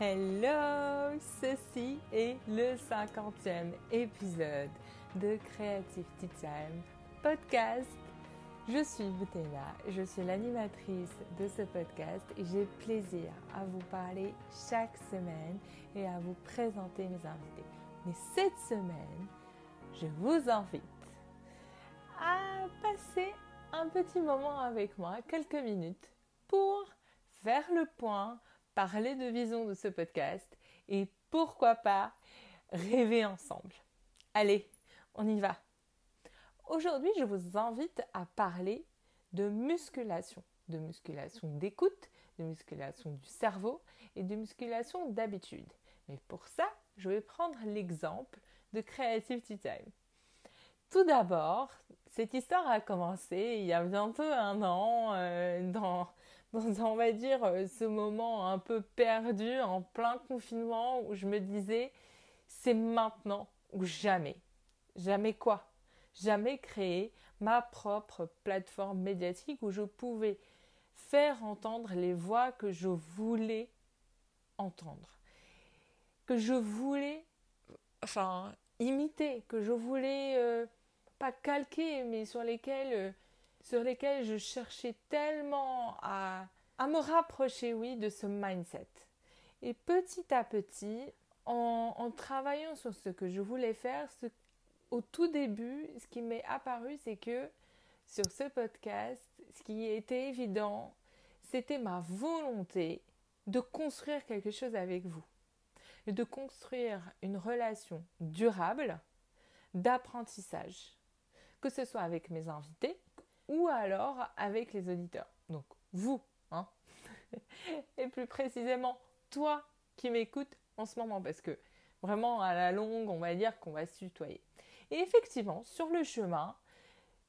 Hello, ceci est le 50e épisode de Creative Tea Time podcast. Je suis Boutena, je suis l'animatrice de ce podcast et j'ai plaisir à vous parler chaque semaine et à vous présenter mes invités. Mais cette semaine, je vous invite à passer un petit moment avec moi, quelques minutes, pour faire le point parler de vision de ce podcast et pourquoi pas rêver ensemble. Allez, on y va. Aujourd'hui, je vous invite à parler de musculation, de musculation d'écoute, de musculation du cerveau et de musculation d'habitude. Mais pour ça, je vais prendre l'exemple de Creativity Time. Tout d'abord, cette histoire a commencé il y a bientôt un an euh, dans dans, on va dire, euh, ce moment un peu perdu en plein confinement où je me disais, c'est maintenant ou jamais. Jamais quoi? Jamais créer ma propre plateforme médiatique où je pouvais faire entendre les voix que je voulais entendre. Que je voulais, enfin, imiter, que je voulais, euh, pas calquer, mais sur lesquelles... Euh, sur lesquels je cherchais tellement à, me rapprocher, oui, de ce mindset. Et petit à petit, en, travaillant sur ce que je voulais faire, au tout début, ce qui m'est apparu, c'est que sur ce podcast, ce qui était évident, c'était ma volonté de construire quelque chose avec vous, de construire une relation durable d'apprentissage, que ce soit avec mes invités, ou alors avec les auditeurs. Donc vous, hein et plus précisément toi qui m'écoutes en ce moment, parce que vraiment à la longue, on va dire qu'on va se tutoyer. Et effectivement, sur le chemin,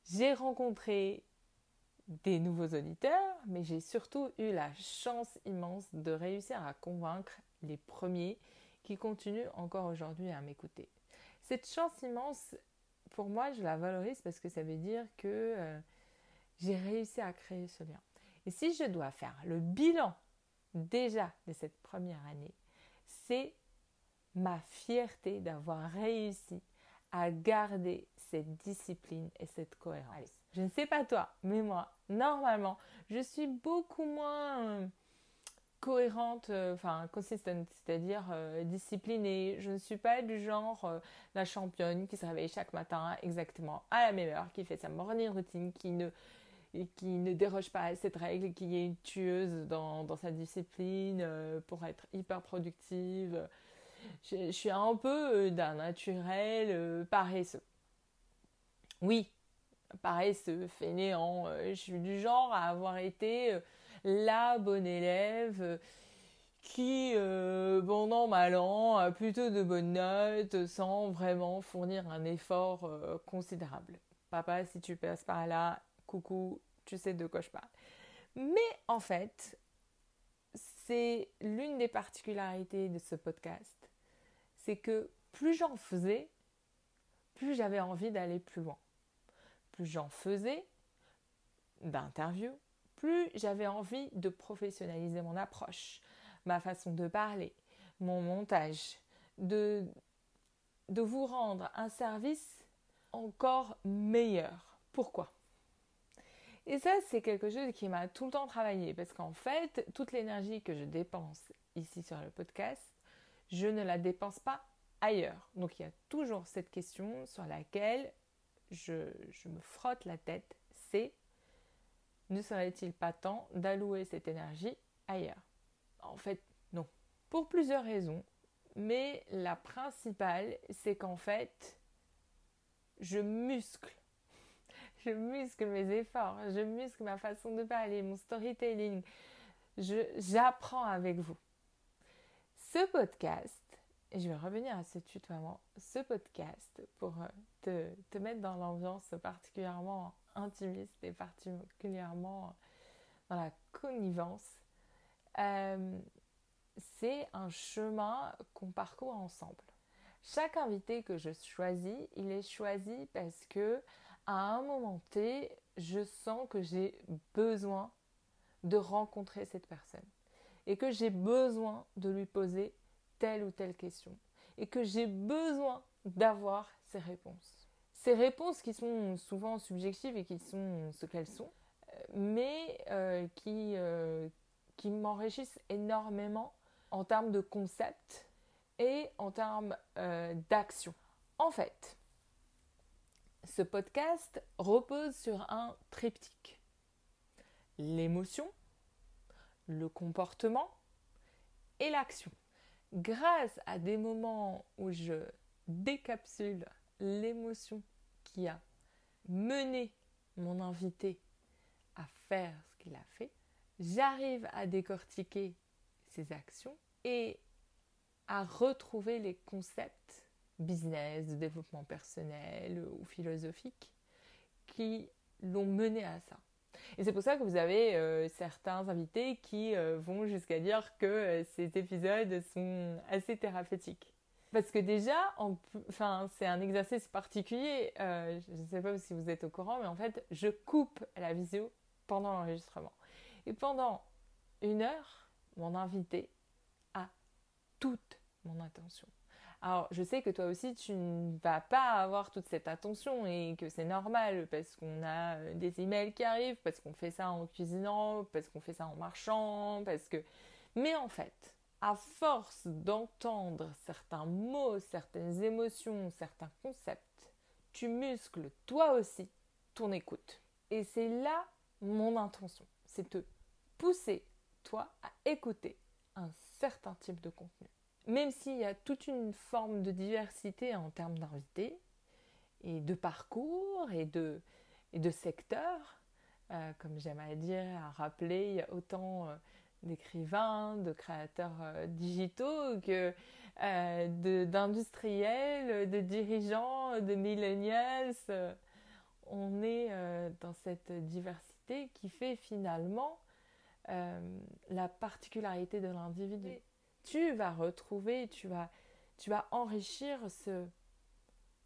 j'ai rencontré des nouveaux auditeurs, mais j'ai surtout eu la chance immense de réussir à convaincre les premiers qui continuent encore aujourd'hui à m'écouter. Cette chance immense, pour moi, je la valorise parce que ça veut dire que euh, j'ai réussi à créer ce lien. Et si je dois faire le bilan déjà de cette première année, c'est ma fierté d'avoir réussi à garder cette discipline et cette cohérence. Je ne sais pas toi, mais moi, normalement, je suis beaucoup moins euh, cohérente, euh, enfin consistent, c'est-à-dire euh, disciplinée. Je ne suis pas du genre la championne qui se réveille chaque matin exactement à la même heure, qui fait sa morning routine, qui ne et qui ne déroge pas à cette règle, qui est une tueuse dans, dans sa discipline euh, pour être hyper productive. Je, suis un peu euh, d'un naturel euh, paresseux. Oui, paresseux, fainéant. je suis du genre à avoir été la bonne élève qui, bon an, mal an, a plutôt de bonnes notes sans vraiment fournir un effort considérable. Papa, si tu passes par là, coucou, tu sais de quoi je parle. Mais en fait, c'est l'une des particularités de ce podcast, c'est que plus j'en faisais, plus j'avais envie d'aller plus loin. Plus j'en faisais d'interviews, plus j'avais envie de professionnaliser mon approche, ma façon de parler, mon montage, de, de vous rendre un service encore meilleur. Pourquoi? Et ça, c'est quelque chose qui m'a tout le temps travaillé parce qu'en fait, toute l'énergie que je dépense ici sur le podcast, je ne la dépense pas ailleurs. Donc il y a toujours cette question sur laquelle je, me frotte la tête, c'est ne serait-il pas temps d'allouer cette énergie ailleurs? En fait, non. Pour plusieurs raisons. Mais la principale, c'est qu'en fait, je muscle je muscle mes efforts, je muscle ma façon de parler, mon storytelling. J'apprends avec vous. Ce podcast, et je vais revenir à ce tutoiement, ce podcast pour euh, te, te mettre dans l'ambiance particulièrement intimiste et particulièrement dans la connivence, euh, c'est un chemin qu'on parcourt ensemble. Chaque invité que je choisis, il est choisi parce que à un moment T, je sens que j'ai besoin de rencontrer cette personne. et que j'ai besoin de lui poser telle ou telle question et que j'ai besoin d'avoir ces réponses. Ces réponses qui sont souvent subjectives et qui sont ce qu'elles sont, mais euh, qui, euh, qui m'enrichissent énormément en termes de concept et en termes euh, d'action. En fait, ce podcast repose sur un triptyque. L'émotion, le comportement et l'action. Grâce à des moments où je décapsule l'émotion qui a mené mon invité à faire ce qu'il a fait, j'arrive à décortiquer ses actions et à retrouver les concepts business, de développement personnel ou philosophique qui l'ont mené à ça. Et c'est pour ça que vous avez euh, certains invités qui euh, vont jusqu'à dire que euh, ces épisodes sont assez thérapeutiques. Parce que déjà, enfin, c'est un exercice particulier. je ne sais pas si vous êtes au courant, mais en fait, je coupe la visio pendant l'enregistrement. Et pendant une heure, mon invité a toute mon attention. Alors, je sais que toi aussi, tu ne vas pas avoir toute cette attention et que c'est normal parce qu'on a euh, des emails qui arrivent, parce qu'on fait ça en cuisinant, parce qu'on fait ça en marchant, parce que... Mais en fait, à force d'entendre certains mots, certaines émotions, certains concepts, tu muscles toi aussi ton écoute. Et c'est là mon intention. C'est te pousser, toi, à écouter un certain type de contenu même s'il y a toute une forme de diversité en termes d'invités et de parcours et de, de secteurs, euh, comme j'aime à dire, à rappeler, il y a autant euh, d'écrivains, de créateurs euh, digitaux que d'industriels, de, dirigeants, de millennials. on est dans cette diversité qui fait finalement la particularité de l'individu tu vas retrouver, tu vas, tu vas enrichir ce,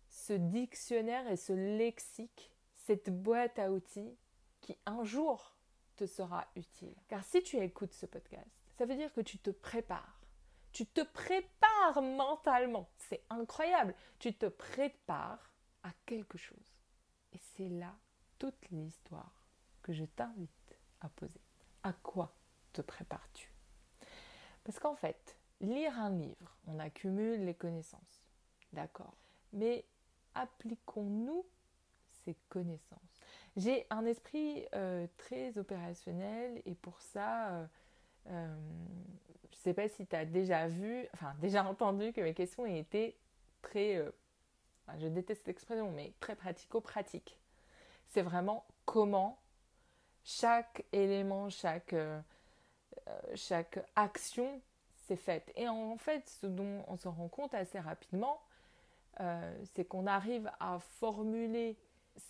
ce dictionnaire et ce lexique, cette boîte à outils qui un jour te sera utile. Car si tu écoutes ce podcast, ça veut dire que tu te prépares. Tu te prépares mentalement. C'est incroyable. Tu te prépares à quelque chose. Et c'est là toute l'histoire que je t'invite à poser. À quoi te prépares-tu? Parce qu'en fait, lire un livre, on accumule les connaissances. D'accord. Mais appliquons-nous ces connaissances. J'ai un esprit euh, très opérationnel et pour ça, euh, euh, je ne sais pas si tu as déjà vu, enfin déjà entendu que mes questions été très, je déteste l'expression, mais très pratico-pratique. C'est vraiment comment chaque élément, chaque chaque action s'est faite. Et en fait, ce dont on se rend compte assez rapidement, euh, c'est qu'on arrive à formuler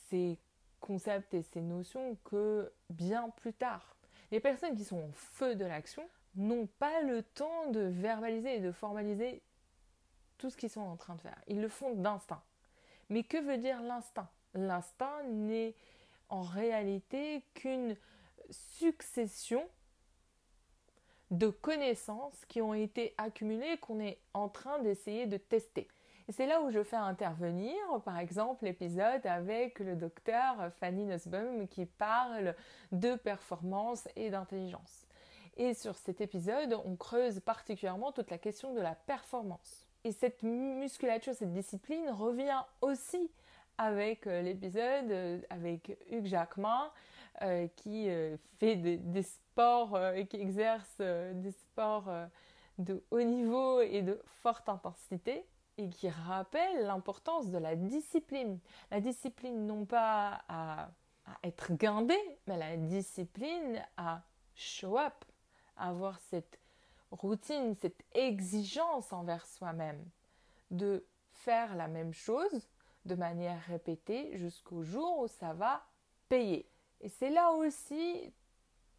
ces concepts et ces notions que bien plus tard. Les personnes qui sont au feu de l'action n'ont pas le temps de verbaliser et de formaliser tout ce qu'ils sont en train de faire. Ils le font d'instinct. Mais que veut dire l'instinct? L'instinct n'est en réalité qu'une succession de connaissances qui ont été accumulées qu'on est en train d'essayer de tester. Et c'est là où je fais intervenir, par exemple, l'épisode avec le docteur Fanny Nussbaum qui parle de performance et d'intelligence. Et sur cet épisode, on creuse particulièrement toute la question de la performance. Et cette musculature, cette discipline revient aussi avec euh, l'épisode euh, avec Hugues Jacquemin euh, qui fait des, sports et qui exerce des sports de haut niveau et de forte intensité et qui rappelle l'importance de la discipline. La discipline non pas à, à, être guindé, mais la discipline à show up, à avoir cette routine, cette exigence envers soi-même, de faire la même chose de manière répétée jusqu'au jour où ça va payer. Et c'est là aussi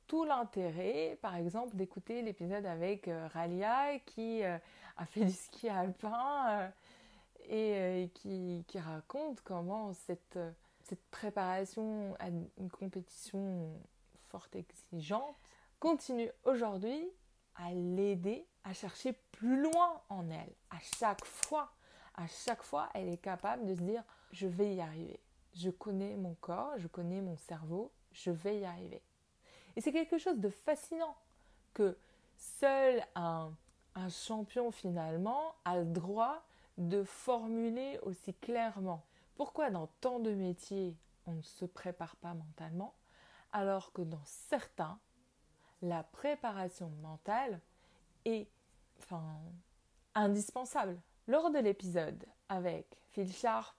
tout l'intérêt, par exemple, d'écouter l'épisode avec euh, Ralia qui euh, a fait du ski alpin euh, et qui, qui, raconte comment cette, cette préparation à une compétition forte exigeante continue aujourd'hui à l'aider à chercher plus loin en elle. À chaque fois, à chaque fois, elle est capable de se dire je vais y arriver. Je connais mon corps, je connais mon cerveau, je vais y arriver. Et c'est quelque chose de fascinant que seul un, un champion finalement a le droit de formuler aussi clairement. Pourquoi dans tant de métiers on ne se prépare pas mentalement alors que dans certains, la préparation mentale est enfin, indispensable. Lors de l'épisode avec Phil Sharp,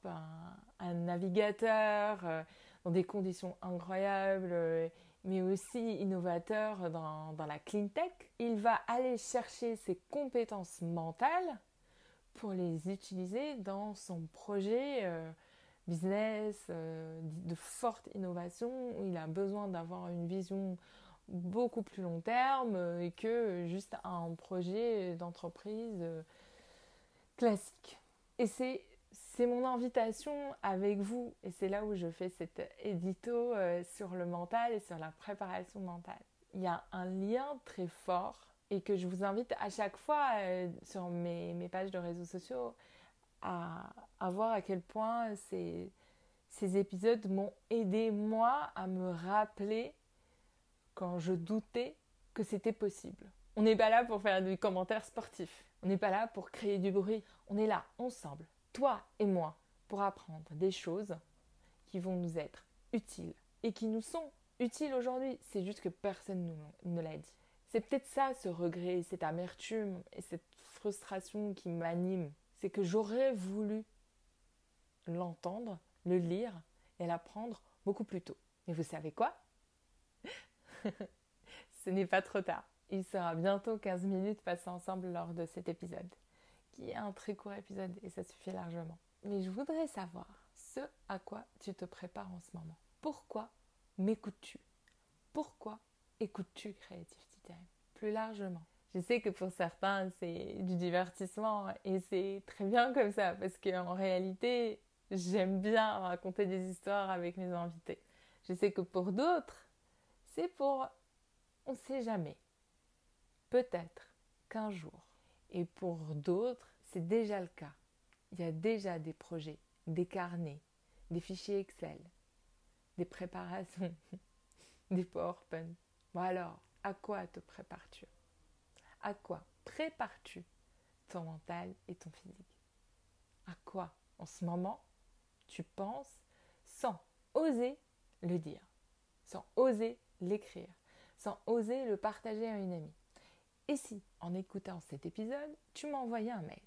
un, navigateur euh, dans des conditions incroyables, euh, mais aussi innovateur dans, la clean tech, il va aller chercher ses compétences mentales pour les utiliser dans son projet euh, business de forte innovation où il a besoin d'avoir une vision beaucoup plus long terme et que juste un projet d'entreprise classique. Et c'est c'est mon invitation avec vous, et c'est là où je fais cet édito euh, sur le mental et sur la préparation mentale. Il y a un lien très fort et que je vous invite à chaque fois euh, sur mes, pages de réseaux sociaux à, voir à quel point ces, ces épisodes m'ont aidé moi à me rappeler quand je doutais que c'était possible. On n'est pas là pour faire des commentaires sportifs. On n'est pas là pour créer du bruit. On est là ensemble, toi et moi, pour apprendre des choses qui vont nous être utiles et qui nous sont utiles aujourd'hui. C'est juste que personne ne l'a dit. C'est peut-être ça, ce regret, cette amertume et cette frustration qui m'anime. C'est que j'aurais voulu l'entendre, le lire et l'apprendre beaucoup plus tôt. Mais vous savez quoi? Ce n'est pas trop tard. Il sera bientôt 15 minutes passées ensemble lors de cet épisode, qui est un très court épisode et ça suffit largement. Mais je voudrais savoir ce à quoi tu te prépares en ce moment. Pourquoi m'écoutes-tu? Pourquoi écoutes-tu Creative Time Plus largement. Je sais que pour certains, c'est du divertissement et c'est très bien comme ça parce qu'en réalité, j'aime bien raconter des histoires avec mes invités. Je sais que pour d'autres, c'est pour on ne sait jamais Peut-être qu'un jour. Et pour d'autres, c'est déjà le cas. Il y a déjà des projets, des carnets, des fichiers Excel, des préparations, des PowerPoint. Bon alors, à quoi te prépares-tu? À quoi prépares-tu ton mental et ton physique? À quoi en ce moment tu penses sans oser le dire, sans oser l'écrire, sans oser le partager à une amie? Et si, en écoutant cet épisode, tu m'envoyais un mail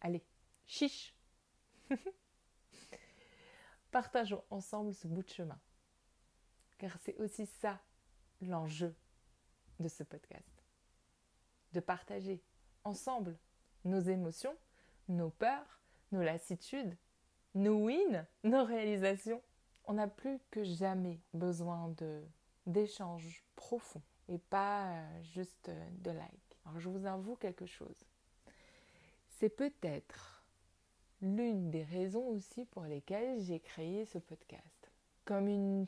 Allez, chiche Partageons ensemble ce bout de chemin. Car c'est aussi ça l'enjeu de ce podcast. De partager ensemble nos émotions, nos peurs, nos lassitudes, nos wins, nos réalisations. On n'a plus que jamais besoin d'échanges profonds et pas euh, juste euh, de like. Alors je vous avoue quelque chose. C'est peut-être l'une des raisons aussi pour lesquelles j'ai créé ce podcast. Comme une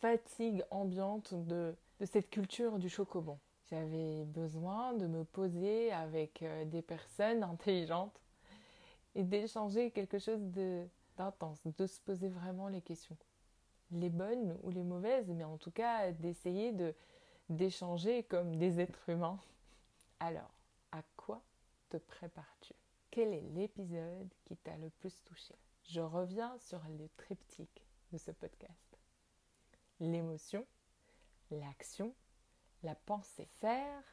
fatigue ambiante de, de cette culture du chocobon. J'avais besoin de me poser avec euh, des personnes intelligentes et d'échanger quelque chose d'intense, de se poser vraiment les questions. Les bonnes ou les mauvaises, mais en tout cas d'essayer de, d'échanger comme des êtres humains. Alors, à quoi te prépares-tu? Quel est l'épisode qui t'a le plus touché? Je reviens sur le triptyque de ce podcast. L'émotion, l'action, la pensée. Faire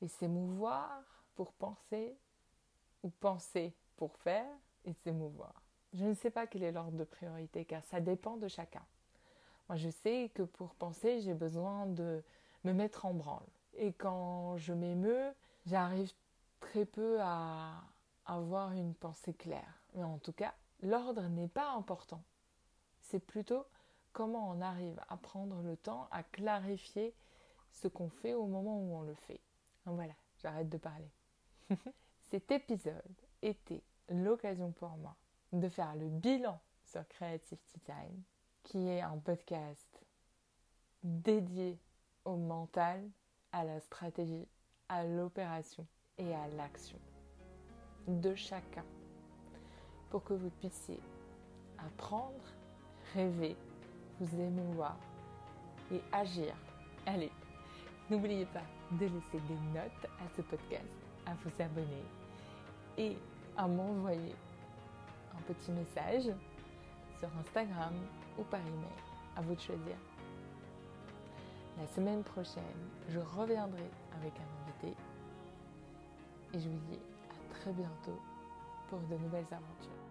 et s'émouvoir pour penser ou penser pour faire et s'émouvoir. Je ne sais pas quel est l'ordre de priorité car ça dépend de chacun. Moi, je sais que pour penser, j'ai besoin de me mettre en branle. Et quand je m'émeus, j'arrive très peu à avoir une pensée claire. Mais en tout cas, l'ordre n'est pas important. C'est plutôt comment on arrive à prendre le temps à clarifier ce qu'on fait au moment où on le fait. Voilà, j'arrête de parler. Cet épisode était l'occasion pour moi de faire le bilan sur Creativity Time qui est un podcast dédié au mental, à la stratégie, à l'opération et à l'action de chacun pour que vous puissiez apprendre, rêver, vous émouvoir et agir. Allez, n'oubliez pas de laisser des notes à ce podcast, à vous abonner et à m'envoyer un petit message sur Instagram ou par email. À vous de choisir. La semaine prochaine, je reviendrai avec un invité et je vous dis à très bientôt pour de nouvelles aventures.